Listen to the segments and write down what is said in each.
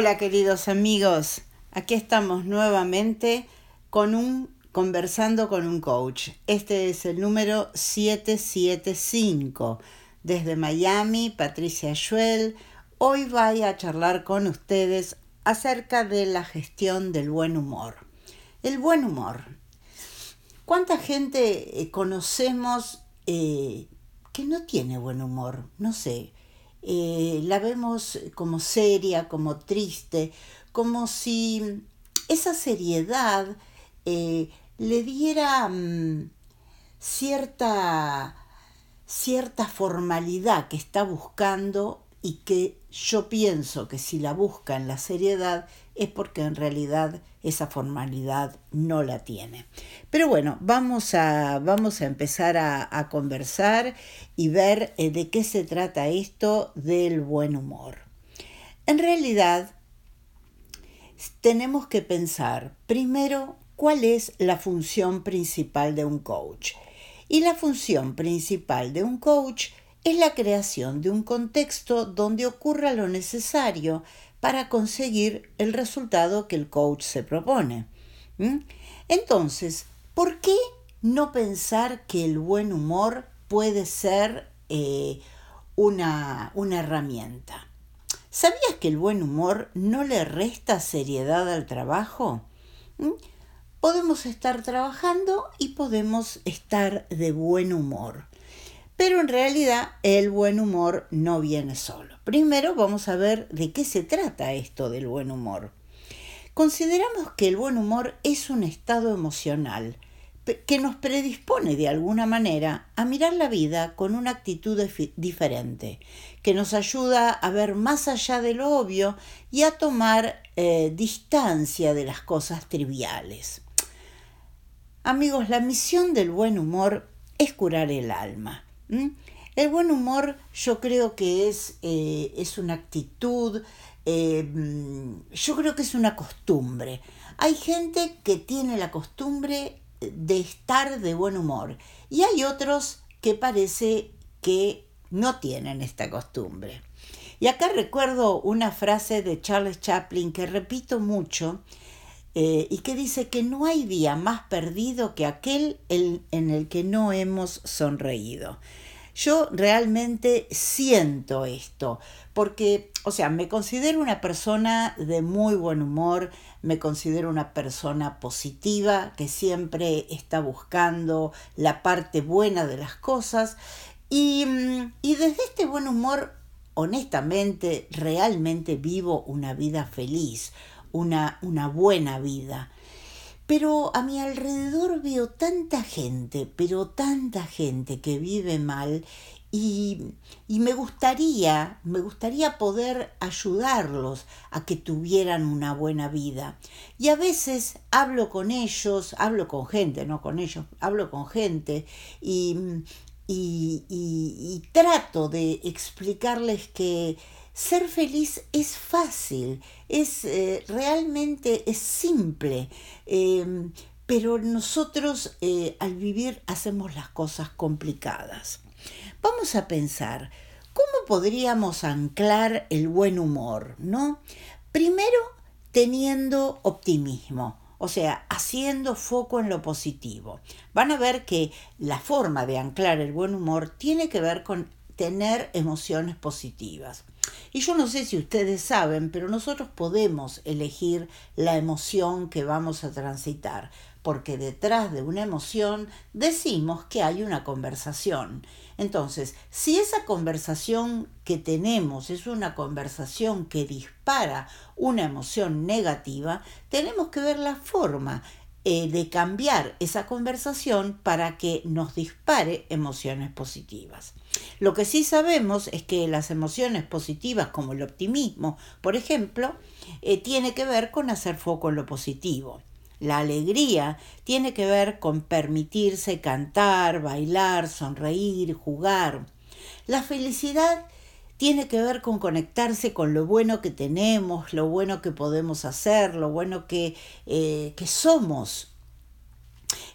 Hola queridos amigos, aquí estamos nuevamente con un conversando con un coach. Este es el número 775 desde Miami, Patricia Schwell. Hoy voy a charlar con ustedes acerca de la gestión del buen humor. El buen humor. ¿Cuánta gente eh, conocemos eh, que no tiene buen humor? No sé, eh, la vemos como seria, como triste, como si esa seriedad eh, le diera mm, cierta, cierta formalidad que está buscando y que yo pienso que si la busca en la seriedad es porque en realidad esa formalidad no la tiene. Pero bueno, vamos a, vamos a empezar a, conversar y ver eh, de qué se trata esto del buen humor. En realidad, tenemos que pensar primero cuál es la función principal de un coach. Y la función principal de un coach es la creación de un contexto donde ocurra lo necesario para conseguir el resultado que el coach se propone. Entonces, ¿por qué no pensar que el buen humor puede ser eh, una, una herramienta? ¿Sabías que el buen humor no le resta seriedad al trabajo? Podemos estar trabajando y podemos estar de buen humor. Pero en realidad el buen humor no viene solo. Primero vamos a ver de qué se trata esto del buen humor. Consideramos que el buen humor es un estado emocional que nos predispone de alguna manera a mirar la vida con una actitud diferente, que nos ayuda a ver más allá de lo obvio y a tomar eh, distancia de las cosas triviales. Amigos, la misión del buen humor es curar el alma. ¿Mm? El buen humor yo creo que es, eh, es una actitud, eh, mm, yo creo que es una costumbre. Hay gente que tiene la costumbre de estar de buen humor y hay otros que parece que no tienen esta costumbre. Y acá recuerdo una frase de Charles Chaplin que repito mucho eh, y que dice que no hay día más perdido que aquel en el que no hemos sonreído. Yo realmente siento esto, porque, o sea, me considero una persona de muy buen humor, me considero una persona positiva que siempre está buscando la parte buena de las cosas y, mm, y desde este buen humor, honestamente, realmente vivo una vida feliz, una, una buena vida. Pero a mi alrededor veo tanta gente, pero tanta gente que vive mal y, y, me gustaría, me gustaría poder ayudarlos a que tuvieran una buena vida. Y a veces hablo con ellos, hablo con gente, no con ellos, hablo con gente y, y, y trato de explicarles que ser feliz es fácil, es eh, realmente es simple, em, pero nosotros eh, al vivir hacemos las cosas complicadas. Vamos a pensar, ¿cómo podríamos anclar el buen humor? ¿No? Primero, teniendo optimismo. O sea, haciendo foco en lo positivo. Van a ver que la forma de anclar el buen humor tiene que ver con tener emociones positivas. Y yo no sé si ustedes saben, pero nosotros podemos elegir la emoción que vamos a transitar, porque detrás de una emoción decimos que hay una conversación. Entonces, si esa conversación que tenemos es una conversación que dispara una emoción negativa, tenemos que ver la forma eh, de cambiar esa conversación para que nos dispare emociones positivas. Lo que sí sabemos es que las emociones positivas como el optimismo, por ejemplo, eh, tiene que ver con hacer foco en lo positivo. La alegría tiene que ver con permitirse cantar, bailar, sonreír, jugar. La felicidad tiene que ver con conectarse con lo bueno que tenemos, lo bueno que podemos hacer, lo bueno que, eh, que somos.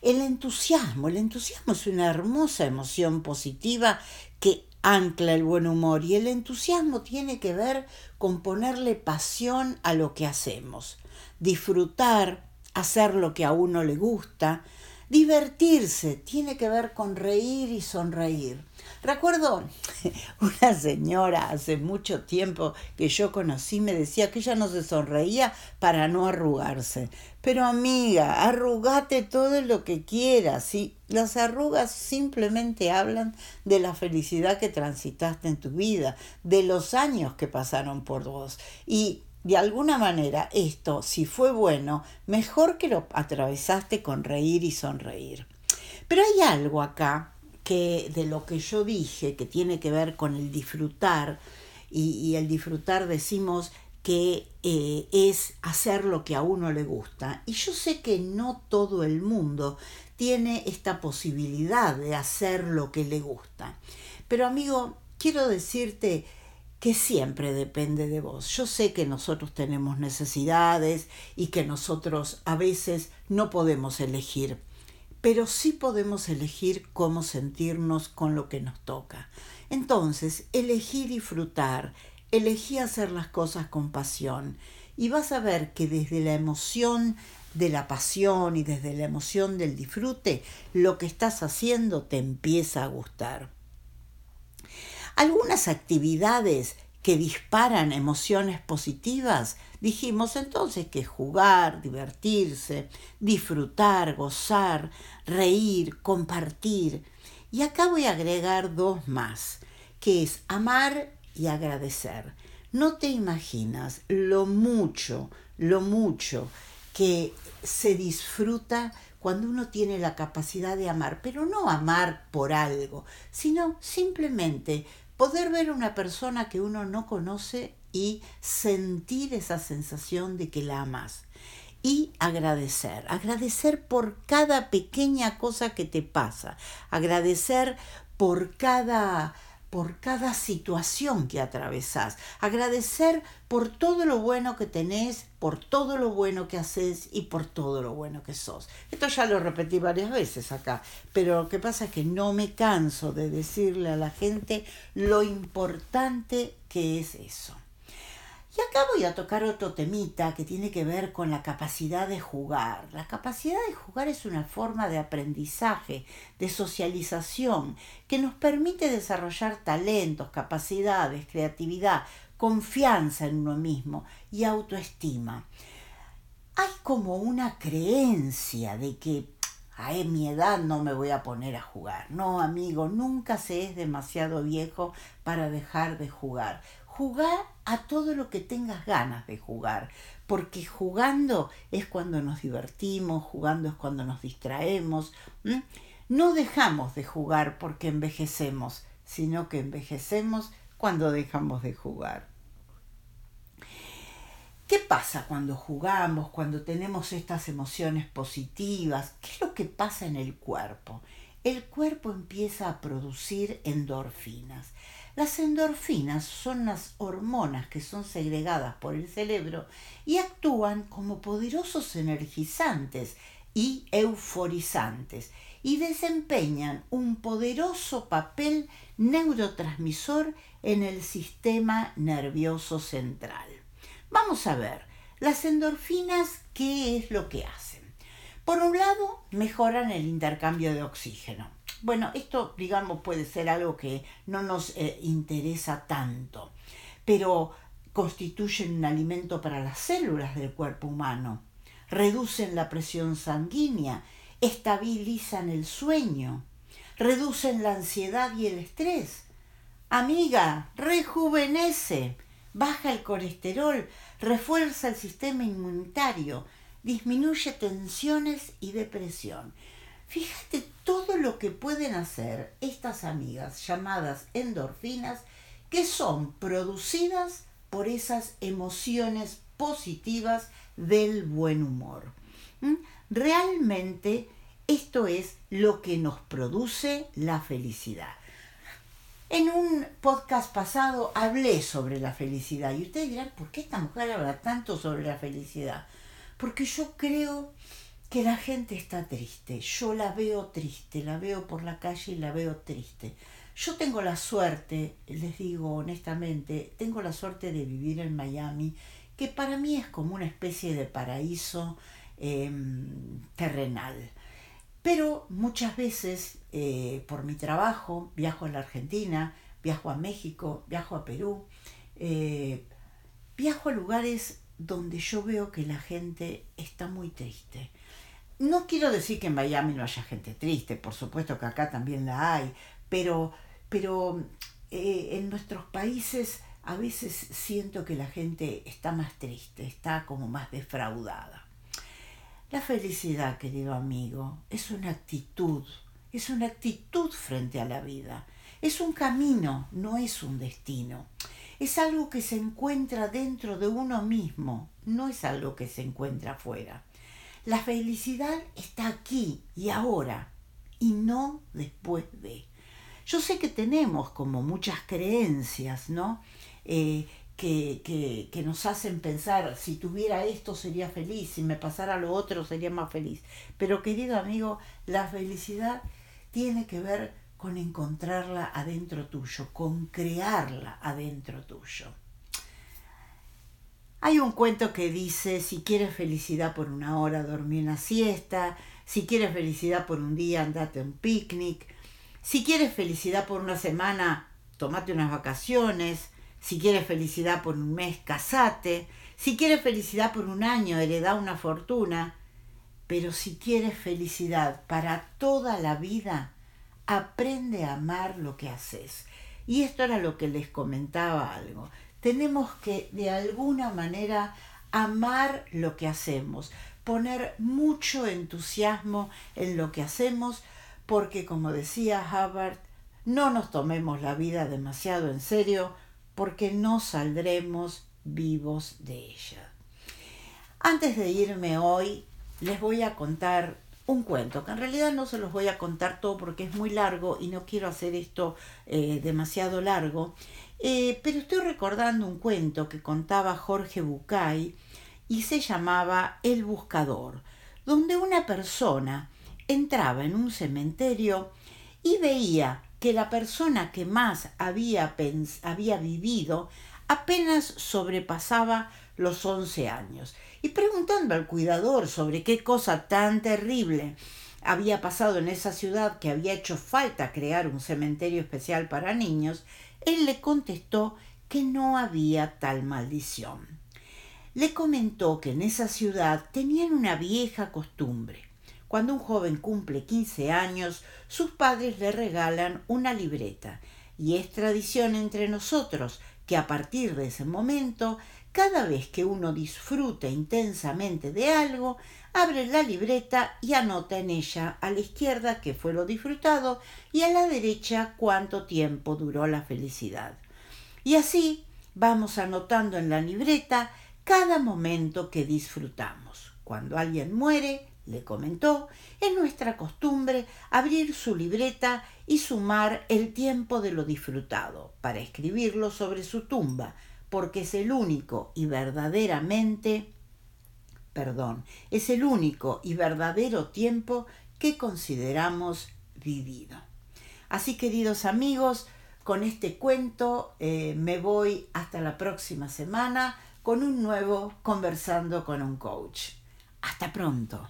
El entusiasmo, el entusiasmo es una hermosa emoción positiva que ancla el buen humor y el entusiasmo tiene que ver con ponerle pasión a lo que hacemos, disfrutar, hacer lo que a uno le gusta, divertirse, tiene que ver con reír y sonreír. Recuerdo una señora hace mucho tiempo que yo conocí me decía que ella no se sonreía para no arrugarse. Pero amiga, arrugate todo lo que quieras. y Las arrugas simplemente hablan de la felicidad que transitaste en tu vida, de los años que pasaron por vos. Y de alguna manera esto, si fue bueno, mejor que lo atravesaste con reír y sonreír. Pero hay algo acá que de lo que yo dije, que tiene que ver con el disfrutar, y, el disfrutar decimos que eh, es hacer lo que a uno le gusta. Y yo sé que no todo el mundo tiene esta posibilidad de hacer lo que le gusta. Pero amigo, quiero decirte que siempre depende de vos. Yo sé que nosotros tenemos necesidades y que nosotros a veces no podemos elegir pero sí podemos elegir cómo sentirnos con lo que nos toca. Entonces, elegí disfrutar, elegí hacer las cosas con pasión y vas a ver que desde la emoción de la pasión y desde la emoción del disfrute, lo que estás haciendo te empieza a gustar. Algunas actividades que disparan emociones positivas, dijimos entonces que jugar, divertirse, disfrutar, gozar, reír, compartir. Y acá voy a agregar dos más, que es amar y agradecer. No te imaginas lo mucho, lo mucho que se disfruta cuando uno tiene la capacidad de amar, pero no amar por algo, sino simplemente poder ver a una persona que uno no conoce y sentir esa sensación de que la amas. Y agradecer, agradecer por cada pequeña cosa que te pasa, agradecer por cada por cada situación que atravesás, agradecer por todo lo bueno que tenés, por todo lo bueno que haces y por todo lo bueno que sos. Esto ya lo repetí varias veces acá, pero lo que pasa es que no me canso de decirle a la gente lo importante que es eso. Y acá voy a tocar otro temita que tiene que ver con la capacidad de jugar. La capacidad de jugar es una forma de aprendizaje, de socialización, que nos permite desarrollar talentos, capacidades, creatividad, confianza en uno mismo y autoestima. Hay como una creencia de que a mi edad no me voy a poner a jugar. No, amigo, nunca se es demasiado viejo para dejar de jugar jugar a todo lo que tengas ganas de jugar, porque jugando es cuando nos divertimos, jugando es cuando nos distraemos. No dejamos de jugar porque envejecemos, sino que envejecemos cuando dejamos de jugar. ¿Qué pasa cuando jugamos, cuando tenemos estas emociones positivas? ¿Qué es lo que pasa en el cuerpo? El cuerpo empieza a producir endorfinas. Las endorfinas son las hormonas que son segregadas por el cerebro y actúan como poderosos energizantes y euforizantes y desempeñan un poderoso papel neurotransmisor en el sistema nervioso central. Vamos a ver, las endorfinas, ¿qué es lo que hacen? Por un lado, mejoran el intercambio de oxígeno. Bueno, esto, digamos, puede ser algo que no nos eh, interesa tanto, pero constituyen un alimento para las células del cuerpo humano, reducen la presión sanguínea, estabilizan el sueño, reducen la ansiedad y el estrés. Amiga, rejuvenece, baja el colesterol, refuerza el sistema inmunitario, disminuye tensiones y depresión. Fíjate todo lo que pueden hacer estas amigas llamadas endorfinas que son producidas por esas emociones positivas del buen humor. ¿Mm? Realmente esto es lo que nos produce la felicidad. En un podcast pasado hablé sobre la felicidad y ustedes dirán, ¿por qué esta mujer habla tanto sobre la felicidad? Porque yo creo que la gente está triste. Yo la veo triste, la veo por la calle y la veo triste. Yo tengo la suerte, les digo honestamente, tengo la suerte de vivir en Miami, que para mí es como una especie de paraíso em, terrenal. Pero muchas veces eh, por mi trabajo viajo a la Argentina, viajo a México, viajo a Perú, eh, viajo a lugares donde yo veo que la gente está muy triste. No quiero decir que en Miami no haya gente triste, por supuesto que acá también la hay, pero pero eh, en nuestros países a veces siento que la gente está más triste, está como más defraudada. La felicidad, querido amigo, es una actitud, es una actitud frente a la vida, es un camino, no es un destino. Es algo que se encuentra dentro de uno mismo, no es algo que se encuentra afuera. La felicidad está aquí y ahora, y no después de. Yo sé que tenemos como muchas creencias, ¿no? Eh, que, que, que, nos hacen pensar, si tuviera esto sería feliz, si me pasara lo otro sería más feliz. Pero querido amigo, la felicidad tiene que ver con encontrarla adentro tuyo, con crearla adentro tuyo. Hay un cuento que dice, si quieres felicidad por una hora, dormí una siesta, si quieres felicidad por un día, andate un picnic, si quieres felicidad por una semana, tomate unas vacaciones. Si quieres felicidad por un mes, casate. Si quieres felicidad por un año, hereda una fortuna. Pero si quieres felicidad para toda la vida, aprende a amar lo que haces. Y esto era lo que les comentaba algo. Tenemos que de alguna manera amar lo que hacemos, poner mucho entusiasmo en lo que hacemos, porque como decía Hubbard, no nos tomemos la vida demasiado en serio porque no saldremos vivos de ella. Antes de irme hoy, les voy a contar un cuento, que en realidad no se los voy a contar todo porque es muy largo y no quiero hacer esto eh, demasiado largo, eh, pero estoy recordando un cuento que contaba Jorge Bucay y se llamaba El Buscador, donde una persona entraba en un cementerio y veía que la persona que más había, había vivido apenas sobrepasaba los once años. Y preguntando al cuidador sobre qué cosa tan terrible había pasado en esa ciudad que había hecho falta crear un cementerio especial para niños, él le contestó que no había tal maldición. Le comentó que en esa ciudad tenían una vieja costumbre cuando un joven cumple 15 años, sus padres le regalan una libreta y es tradición entre nosotros que a partir de ese momento, cada vez que uno disfrute intensamente de algo, abre la libreta y anota en ella a la izquierda qué fue lo disfrutado y a la derecha cuánto tiempo duró la felicidad. Y así vamos anotando en la libreta cada momento que disfrutamos. Cuando alguien muere, le comentó, es nuestra costumbre abrir su libreta y sumar el tiempo de lo disfrutado para escribirlo sobre su tumba, porque es el único y verdaderamente, perdón, es el único y verdadero tiempo que consideramos vivido. Así, queridos amigos, con este cuento eh, me voy hasta la próxima semana con un nuevo Conversando con un coach. Hasta pronto.